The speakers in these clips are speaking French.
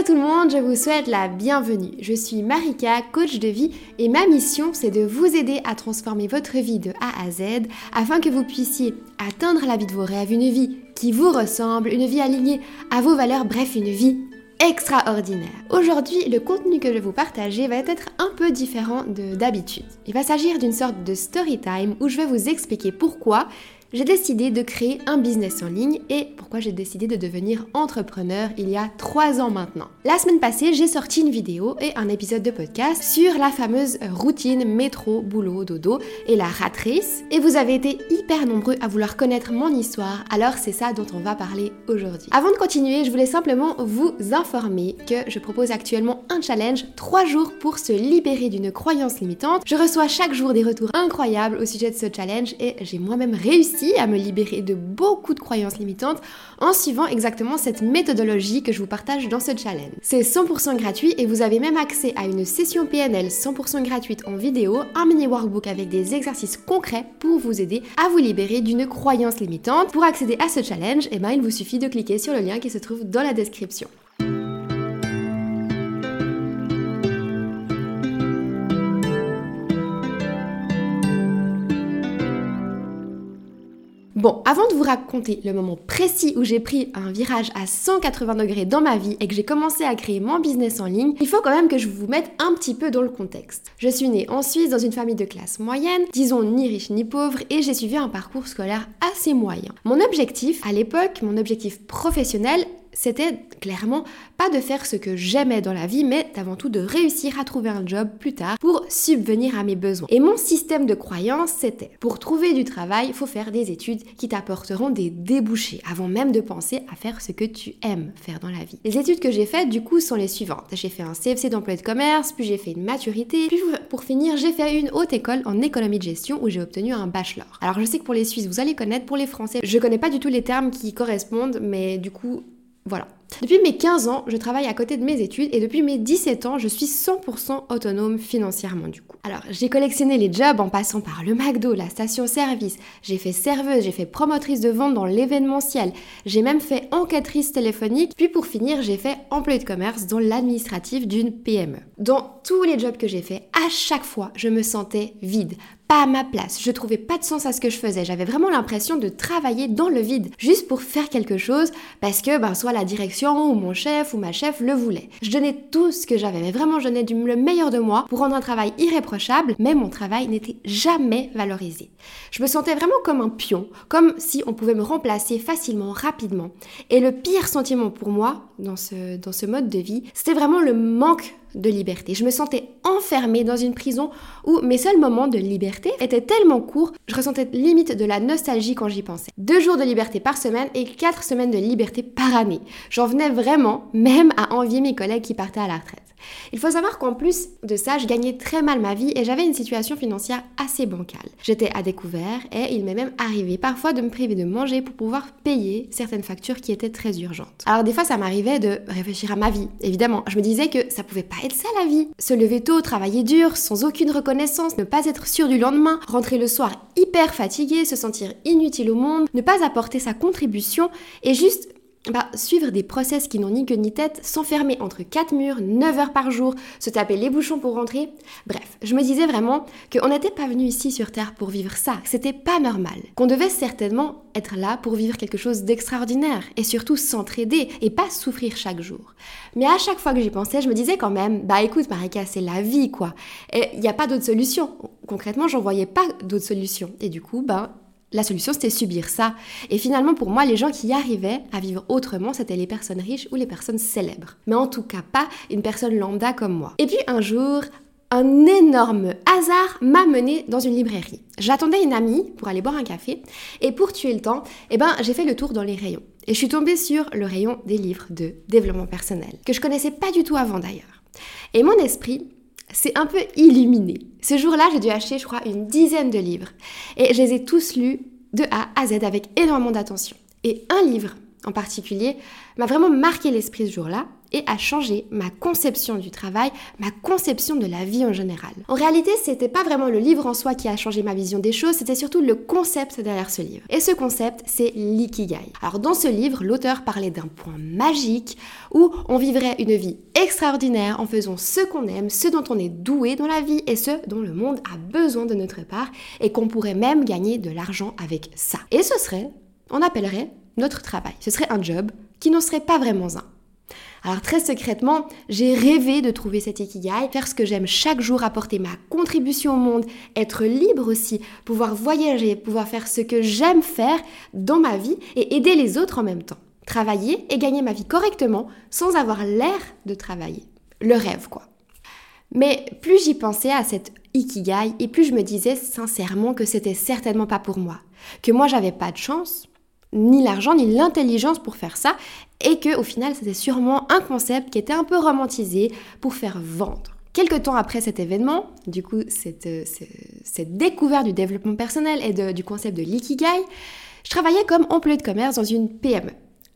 Hello tout le monde, je vous souhaite la bienvenue. Je suis Marika, coach de vie et ma mission c'est de vous aider à transformer votre vie de A à Z afin que vous puissiez atteindre la vie de vos rêves, une vie qui vous ressemble, une vie alignée à vos valeurs, bref une vie extraordinaire. Aujourd'hui, le contenu que je vais vous partager va être un peu différent de d'habitude. Il va s'agir d'une sorte de story time où je vais vous expliquer pourquoi j'ai décidé de créer un business en ligne et pourquoi j'ai décidé de devenir entrepreneur il y a trois ans maintenant. La semaine passée, j'ai sorti une vidéo et un épisode de podcast sur la fameuse routine métro, boulot, dodo et la ratrice. Et vous avez été hyper nombreux à vouloir connaître mon histoire, alors c'est ça dont on va parler aujourd'hui. Avant de continuer, je voulais simplement vous informer que je propose actuellement un challenge 3 jours pour se libérer d'une croyance limitante. Je reçois chaque jour des retours incroyables au sujet de ce challenge et j'ai moi-même réussi à me libérer de beaucoup de croyances limitantes en suivant exactement cette méthodologie que je vous partage dans ce challenge. C'est 100% gratuit et vous avez même accès à une session PNL 100% gratuite en vidéo, un mini workbook avec des exercices concrets pour vous aider à vous libérer d'une croyance limitante. Pour accéder à ce challenge, eh ben, il vous suffit de cliquer sur le lien qui se trouve dans la description. Bon, avant de vous raconter le moment précis où j'ai pris un virage à 180 degrés dans ma vie et que j'ai commencé à créer mon business en ligne, il faut quand même que je vous mette un petit peu dans le contexte. Je suis née en Suisse dans une famille de classe moyenne, disons ni riche ni pauvre, et j'ai suivi un parcours scolaire assez moyen. Mon objectif, à l'époque, mon objectif professionnel, c'était clairement pas de faire ce que j'aimais dans la vie, mais avant tout de réussir à trouver un job plus tard pour subvenir à mes besoins. Et mon système de croyance, c'était pour trouver du travail, il faut faire des études qui t'apporteront des débouchés avant même de penser à faire ce que tu aimes faire dans la vie. Les études que j'ai faites, du coup, sont les suivantes. J'ai fait un CFC d'emploi de commerce, puis j'ai fait une maturité, puis pour finir, j'ai fait une haute école en économie de gestion où j'ai obtenu un bachelor. Alors je sais que pour les Suisses, vous allez connaître, pour les Français, je connais pas du tout les termes qui correspondent, mais du coup, voilà. Depuis mes 15 ans, je travaille à côté de mes études et depuis mes 17 ans, je suis 100% autonome financièrement du coup. Alors, j'ai collectionné les jobs en passant par le McDo, la station-service, j'ai fait serveuse, j'ai fait promotrice de vente dans l'événementiel, j'ai même fait enquêtrice téléphonique, puis pour finir, j'ai fait employé de commerce dans l'administratif d'une PME. Dans tous les jobs que j'ai fait, à chaque fois, je me sentais vide, pas à ma place. Je trouvais pas de sens à ce que je faisais. J'avais vraiment l'impression de travailler dans le vide, juste pour faire quelque chose, parce que ben, soit la direction ou mon chef ou ma chef le voulait. Je donnais tout ce que j'avais, mais vraiment je donnais du, le meilleur de moi pour rendre un travail irréprochable, mais mon travail n'était jamais valorisé. Je me sentais vraiment comme un pion, comme si on pouvait me remplacer facilement, rapidement. Et le pire sentiment pour moi dans ce, dans ce mode de vie, c'était vraiment le manque de liberté. Je me sentais enfermée dans une prison où mes seuls moments de liberté étaient tellement courts, je ressentais limite de la nostalgie quand j'y pensais. Deux jours de liberté par semaine et quatre semaines de liberté par année. J'en venais vraiment même à envier mes collègues qui partaient à la retraite. Il faut savoir qu'en plus de ça, je gagnais très mal ma vie et j'avais une situation financière assez bancale. J'étais à découvert et il m'est même arrivé parfois de me priver de manger pour pouvoir payer certaines factures qui étaient très urgentes. Alors des fois, ça m'arrivait de réfléchir à ma vie. Évidemment, je me disais que ça pouvait pas être ça la vie. Se lever tôt, travailler dur, sans aucune reconnaissance, ne pas être sûr du lendemain, rentrer le soir hyper fatigué, se sentir inutile au monde, ne pas apporter sa contribution et juste bah, suivre des process qui n'ont ni queue ni tête, s'enfermer entre quatre murs, 9 heures par jour, se taper les bouchons pour rentrer. Bref, je me disais vraiment qu'on n'était pas venu ici sur Terre pour vivre ça, que c'était pas normal, qu'on devait certainement être là pour vivre quelque chose d'extraordinaire et surtout s'entraider et pas souffrir chaque jour. Mais à chaque fois que j'y pensais, je me disais quand même, bah écoute Marika, c'est la vie quoi. Et il n'y a pas d'autre solution. Concrètement, j'en voyais pas d'autre solution. Et du coup, bah la solution, c'était subir ça. Et finalement, pour moi, les gens qui arrivaient à vivre autrement, c'était les personnes riches ou les personnes célèbres. Mais en tout cas, pas une personne lambda comme moi. Et puis un jour, un énorme hasard m'a mené dans une librairie. J'attendais une amie pour aller boire un café et pour tuer le temps, eh ben, j'ai fait le tour dans les rayons. Et je suis tombée sur le rayon des livres de développement personnel, que je connaissais pas du tout avant d'ailleurs. Et mon esprit c'est un peu illuminé. Ce jour-là, j'ai dû acheter, je crois, une dizaine de livres. Et je les ai tous lus de A à Z avec énormément d'attention. Et un livre en particulier m'a vraiment marqué l'esprit ce jour-là. Et a changé ma conception du travail, ma conception de la vie en général. En réalité, c'était pas vraiment le livre en soi qui a changé ma vision des choses, c'était surtout le concept derrière ce livre. Et ce concept, c'est l'ikigai. Alors dans ce livre, l'auteur parlait d'un point magique où on vivrait une vie extraordinaire en faisant ce qu'on aime, ce dont on est doué dans la vie et ce dont le monde a besoin de notre part et qu'on pourrait même gagner de l'argent avec ça. Et ce serait, on appellerait notre travail. Ce serait un job qui n'en serait pas vraiment un. Alors très secrètement, j'ai rêvé de trouver cet ikigai, faire ce que j'aime chaque jour, apporter ma contribution au monde, être libre aussi, pouvoir voyager, pouvoir faire ce que j'aime faire dans ma vie et aider les autres en même temps. Travailler et gagner ma vie correctement sans avoir l'air de travailler. Le rêve quoi. Mais plus j'y pensais à cette ikigai et plus je me disais sincèrement que c'était certainement pas pour moi, que moi j'avais pas de chance, ni l'argent ni l'intelligence pour faire ça et que au final c'était sûrement un concept qui était un peu romantisé pour faire vendre. Quelque temps après cet événement, du coup cette, euh, découverte du développement personnel et du concept de l'ikigai, je travaillais comme employé de commerce dans une PME.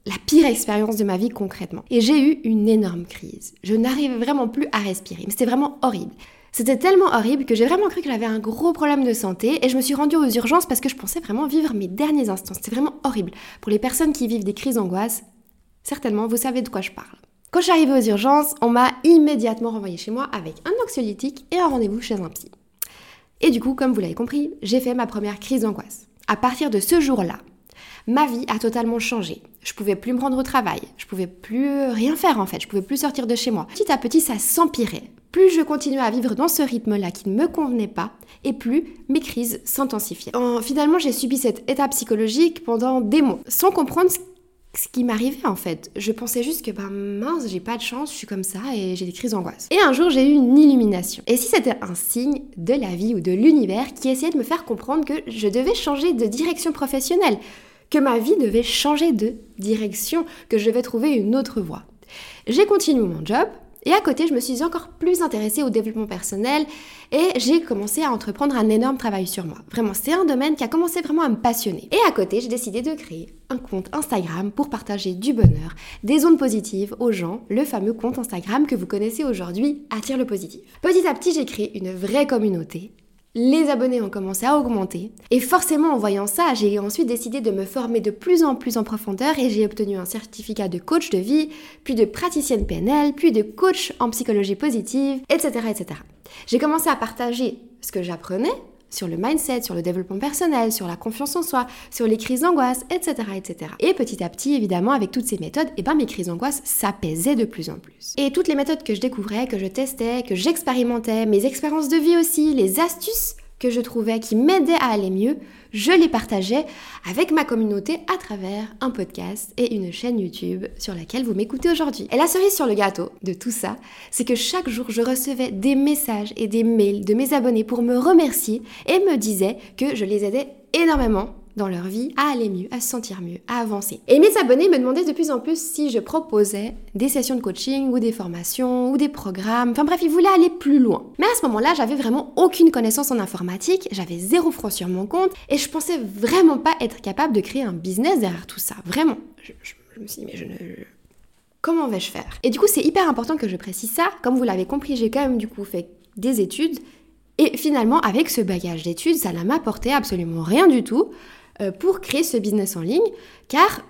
La pire expérience de ma vie concrètement. Et j'ai eu une énorme crise. Je n'arrivais vraiment plus à respirer. Mais c'était vraiment horrible. C'était tellement horrible que j'ai vraiment cru que j'avais un gros problème de santé et je me suis rendue aux urgences parce que je pensais vraiment vivre mes derniers instants. C'était vraiment horrible. Pour les personnes qui vivent des crises d'angoisse, certainement vous savez de quoi je parle. Quand je suis arrivée aux urgences, on m'a immédiatement renvoyée chez moi avec un anxiolytique et un rendez-vous chez un psy. Et du coup, comme vous l'avez compris, j'ai fait ma première crise d'angoisse. À partir de ce jour-là, ma vie a totalement changé. Je pouvais plus me rendre au travail, je pouvais plus rien faire en fait, je pouvais plus sortir de chez moi. Petit à petit, ça s'empirait. Plus je continuais à vivre dans ce rythme-là qui ne me convenait pas, et plus mes crises s'intensifiaient. Finalement, j'ai subi cette étape psychologique pendant des mois, sans comprendre ce qui m'arrivait en fait. Je pensais juste que ben mince, j'ai pas de chance, je suis comme ça et j'ai des crises d'angoisse. Et un jour, j'ai eu une illumination. Et si c'était un signe de la vie ou de l'univers qui essayait de me faire comprendre que je devais changer de direction professionnelle, que ma vie devait changer de direction, que je devais trouver une autre voie. J'ai continué mon job, et à côté, je me suis encore plus intéressée au développement personnel et j'ai commencé à entreprendre un énorme travail sur moi. Vraiment, c'est un domaine qui a commencé vraiment à me passionner. Et à côté, j'ai décidé de créer un compte Instagram pour partager du bonheur, des ondes positives aux gens, le fameux compte Instagram que vous connaissez aujourd'hui, Attire le positif. Petit à petit, j'ai créé une vraie communauté les abonnés ont commencé à augmenter. Et forcément, en voyant ça, j'ai ensuite décidé de me former de plus en plus en profondeur et j'ai obtenu un certificat de coach de vie, puis de praticienne PNL, puis de coach en psychologie positive, etc. etc. J'ai commencé à partager ce que j'apprenais sur le mindset, sur le développement personnel, sur la confiance en soi, sur les crises d'angoisse, etc., etc. Et petit à petit, évidemment, avec toutes ces méthodes, eh ben, mes crises d'angoisse s'apaisaient de plus en plus. Et toutes les méthodes que je découvrais, que je testais, que j'expérimentais, mes expériences de vie aussi, les astuces je trouvais qui m'aidaient à aller mieux, je les partageais avec ma communauté à travers un podcast et une chaîne YouTube sur laquelle vous m'écoutez aujourd'hui. Et la cerise sur le gâteau de tout ça, c'est que chaque jour je recevais des messages et des mails de mes abonnés pour me remercier et me disaient que je les aidais énormément dans leur vie à aller mieux, à se sentir mieux, à avancer. Et mes abonnés me demandaient de plus en plus si je proposais des sessions de coaching ou des formations ou des programmes. Enfin bref, ils voulaient aller plus loin. Mais à ce moment-là, j'avais vraiment aucune connaissance en informatique, j'avais zéro franc sur mon compte et je pensais vraiment pas être capable de créer un business derrière tout ça. Vraiment. Je, me suis dit, mais je ne. Comment vais-je faire? Et du coup, c'est hyper important que je précise ça. Comme vous l'avez compris, j'ai quand même du coup fait des études. Et finalement, avec ce bagage d'études, ça n'a m'apporté absolument rien du tout. Euh, pour créer ce business en ligne, car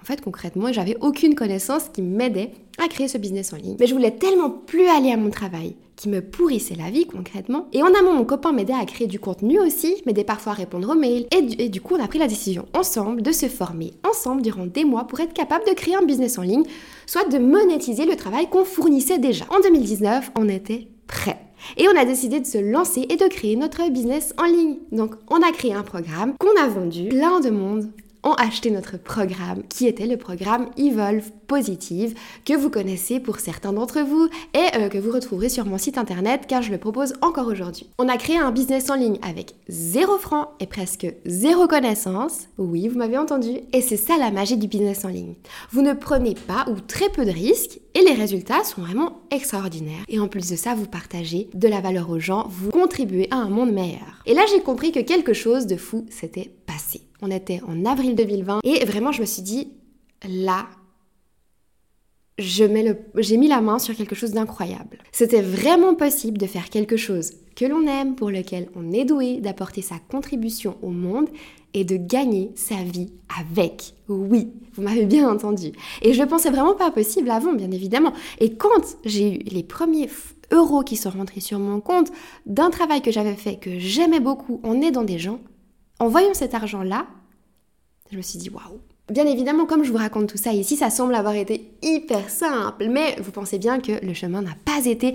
en fait, concrètement, j'avais aucune connaissance qui m'aidait à créer ce business en ligne. Mais je voulais tellement plus aller à mon travail, qui me pourrissait la vie concrètement. Et en amont, mon copain m'aidait à créer du contenu aussi, m'aidait parfois à répondre aux mails. Et du, coup, on a pris la décision ensemble de se former ensemble durant des mois pour être capable de créer un business en ligne, soit de monétiser le travail qu'on fournissait déjà. En 2019, on était prêt. Et on a décidé de se lancer et de créer notre business en ligne. Donc on a créé un programme qu'on a vendu. Plein de monde ont acheté notre programme qui était le programme Evolve Positive que vous connaissez pour certains d'entre vous et euh, que vous retrouverez sur mon site internet car je le propose encore aujourd'hui. On a créé un business en ligne avec zéro franc et presque zéro connaissance. Oui, vous m'avez entendu. Et c'est ça la magie du business en ligne. Vous ne prenez pas ou très peu de risques et les résultats sont vraiment extraordinaires. Et en plus de ça, vous partagez de la valeur aux gens, vous contribuez à un monde meilleur. Et là, j'ai compris que quelque chose de fou s'était. On était en avril 2020 et vraiment, je me suis dit, là, j'ai mis la main sur quelque chose d'incroyable. C'était vraiment possible de faire quelque chose que l'on aime, pour lequel on est doué, d'apporter sa contribution au monde et de gagner sa vie avec. Oui, vous m'avez bien entendu. Et je ne pensais vraiment pas possible avant, bien évidemment. Et quand j'ai eu les premiers euros qui sont rentrés sur mon compte d'un travail que j'avais fait, que j'aimais beaucoup en aidant des gens, en voyant cet argent-là, je me suis dit waouh. Bien évidemment, comme je vous raconte tout ça ici, ça semble avoir été hyper simple, mais vous pensez bien que le chemin n'a pas été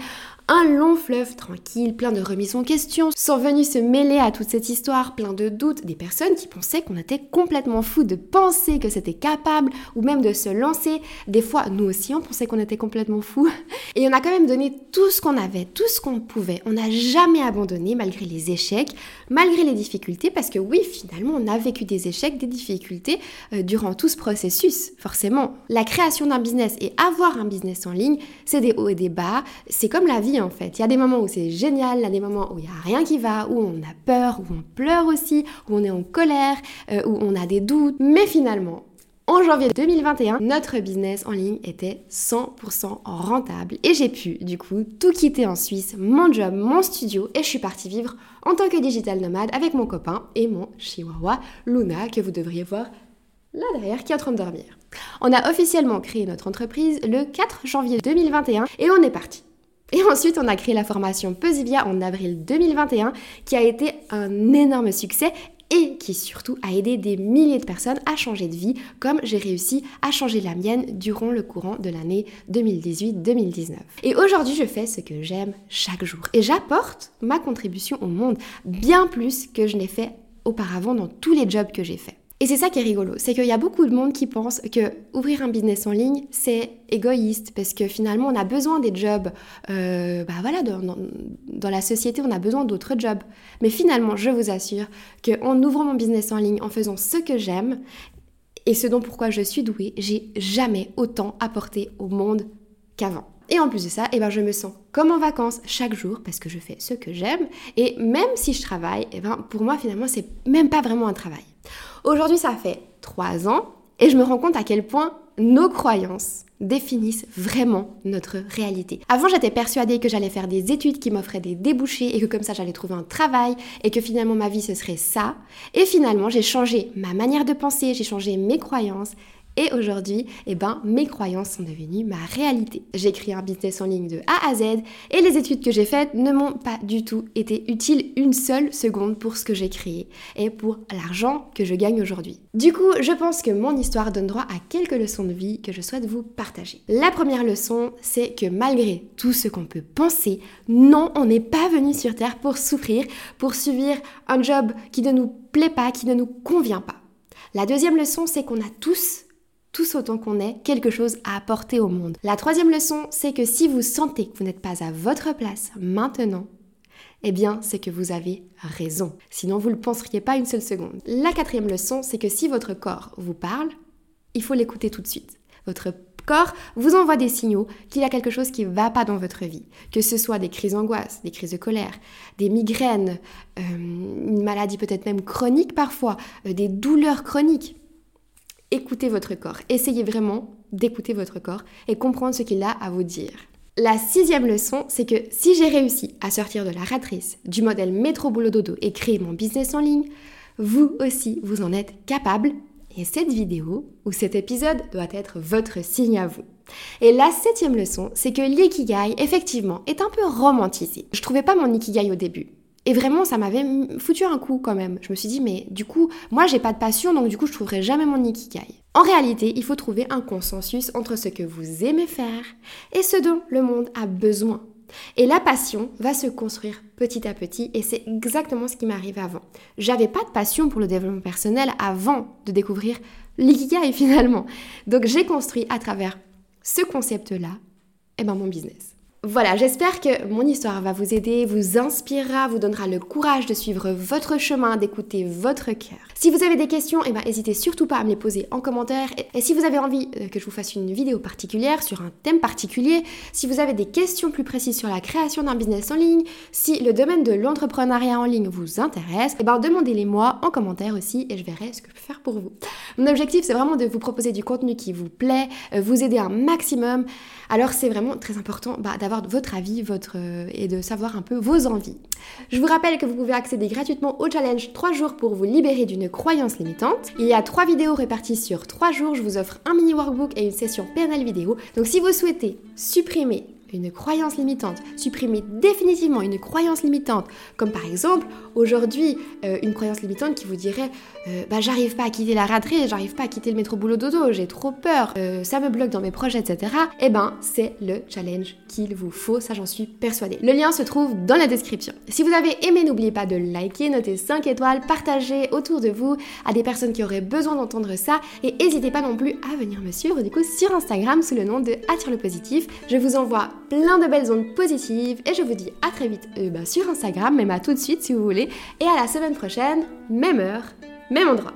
un long fleuve tranquille, plein de remises en question, sont venus se mêler à toute cette histoire, plein de doutes, des personnes qui pensaient qu'on était complètement fou de penser que c'était capable, ou même de se lancer. Des fois, nous aussi, on pensait qu'on était complètement fou. Et on a quand même donné tout ce qu'on avait, tout ce qu'on pouvait. On n'a jamais abandonné malgré les échecs, malgré les difficultés, parce que oui, finalement, on a vécu des échecs, des difficultés euh, durant tout ce processus, forcément. La création d'un business et avoir un business en ligne, c'est des hauts et des bas, c'est comme la vie en fait. Il y a des moments où c'est génial, il y a des moments où il n'y a rien qui va, où on a peur, où on pleure aussi, où on est en colère, euh, où on a des doutes. Mais finalement, en janvier 2021, notre business en ligne était 100% rentable et j'ai pu du coup tout quitter en Suisse, mon job, mon studio et je suis partie vivre en tant que digital nomade avec mon copain et mon chihuahua Luna que vous devriez voir là derrière qui est en train de dormir. On a officiellement créé notre entreprise le 4 janvier 2021 et on est parti. Et ensuite, on a créé la formation Pesivia en avril 2021, qui a été un énorme succès et qui surtout a aidé des milliers de personnes à changer de vie, comme j'ai réussi à changer la mienne durant le courant de l'année 2018-2019. Et aujourd'hui, je fais ce que j'aime chaque jour. Et j'apporte ma contribution au monde bien plus que je n'ai fait auparavant dans tous les jobs que j'ai faits. Et c'est ça qui est rigolo, c'est qu'il y a beaucoup de monde qui pense que ouvrir un business en ligne, c'est égoïste, parce que finalement, on a besoin des jobs, euh, bah voilà, dans, la société, on a besoin d'autres jobs. Mais finalement, je vous assure qu'en ouvrant mon business en ligne, en faisant ce que j'aime, et ce dont pourquoi je suis douée, j'ai jamais autant apporté au monde qu'avant. Et en plus de ça, eh ben, je me sens comme en vacances chaque jour parce que je fais ce que j'aime. Et même si je travaille, eh ben, pour moi, finalement, c'est même pas vraiment un travail. Aujourd'hui, ça fait trois ans et je me rends compte à quel point nos croyances définissent vraiment notre réalité. Avant, j'étais persuadée que j'allais faire des études qui m'offraient des débouchés et que comme ça, j'allais trouver un travail et que finalement ma vie, ce serait ça. Et finalement, j'ai changé ma manière de penser, j'ai changé mes croyances et aujourd'hui, eh ben, mes croyances sont devenues ma réalité. J'ai créé un business en ligne de A à Z et les études que j'ai faites ne m'ont pas du tout été utiles une seule seconde pour ce que j'ai créé et pour l'argent que je gagne aujourd'hui. Du coup, je pense que mon histoire donne droit à quelques leçons de vie que je souhaite vous partager. La première leçon, c'est que malgré tout ce qu'on peut penser, non, on n'est pas venu sur Terre pour souffrir, pour subir un job qui ne nous plaît pas, qui ne nous convient pas. La deuxième leçon, c'est qu'on a tous tous autant qu'on est, quelque chose à apporter au monde. La troisième leçon, c'est que si vous sentez que vous n'êtes pas à votre place maintenant, eh bien, c'est que vous avez raison. Sinon, vous ne le penseriez pas une seule seconde. La quatrième leçon, c'est que si votre corps vous parle, il faut l'écouter tout de suite. Votre corps vous envoie des signaux qu'il y a quelque chose qui ne va pas dans votre vie. Que ce soit des crises d'angoisse, des crises de colère, des migraines, euh, une maladie peut-être même chronique parfois, euh, des douleurs chroniques écoutez votre corps. Essayez vraiment d'écouter votre corps et comprendre ce qu'il a à vous dire. La sixième leçon, c'est que si j'ai réussi à sortir de la ratrice du modèle métro boulot dodo et créer mon business en ligne, vous aussi, vous en êtes capable. Et cette vidéo ou cet épisode doit être votre signe à vous. Et la septième leçon, c'est que l'ikigai, effectivement, est un peu romantisé. Je trouvais pas mon ikigai au début. Et vraiment, ça m'avait foutu un coup quand même. Je me suis dit, mais du coup, moi, j'ai pas de passion, donc du coup, je trouverai jamais mon ikigai. En réalité, il faut trouver un consensus entre ce que vous aimez faire et ce dont le monde a besoin. Et la passion va se construire petit à petit et c'est exactement ce qui m'arrive avant. J'avais pas de passion pour le développement personnel avant de découvrir l'ikigai finalement. Donc j'ai construit à travers ce concept-là, eh ben mon business. Voilà, j'espère que mon histoire va vous aider, vous inspirera, vous donnera le courage de suivre votre chemin, d'écouter votre cœur. Si vous avez des questions, eh ben, n'hésitez surtout pas à me les poser en commentaire. Et si vous avez envie euh, que je vous fasse une vidéo particulière sur un thème particulier, si vous avez des questions plus précises sur la création d'un business en ligne, si le domaine de l'entrepreneuriat en ligne vous intéresse, eh ben, demandez-les moi en commentaire aussi et je verrai ce que je peux faire pour vous. Mon objectif, c'est vraiment de vous proposer du contenu qui vous plaît, euh, vous aider un maximum. Alors c'est vraiment très important bah, d'avoir votre avis votre, euh, et de savoir un peu vos envies. Je vous rappelle que vous pouvez accéder gratuitement au challenge 3 jours pour vous libérer d'une croyance limitante. Il y a 3 vidéos réparties sur 3 jours. Je vous offre un mini workbook et une session PNL vidéo. Donc si vous souhaitez supprimer une croyance limitante, supprimer définitivement une croyance limitante, comme par exemple aujourd'hui euh, une croyance limitante qui vous dirait euh, bah j'arrive pas à quitter la raterie, j'arrive pas à quitter le métro boulot dodo, j'ai trop peur, euh, ça me bloque dans mes projets, etc. Eh ben c'est le challenge qu'il vous faut, ça j'en suis persuadée. Le lien se trouve dans la description. Si vous avez aimé, n'oubliez pas de liker, noter 5 étoiles, partager autour de vous à des personnes qui auraient besoin d'entendre ça et n'hésitez pas non plus à venir me suivre du coup sur Instagram sous le nom de Attire le positif. Je vous envoie plein de belles ondes positives et je vous dis à très vite euh, bah, sur Instagram, même à tout de suite si vous voulez, et à la semaine prochaine, même heure, même endroit.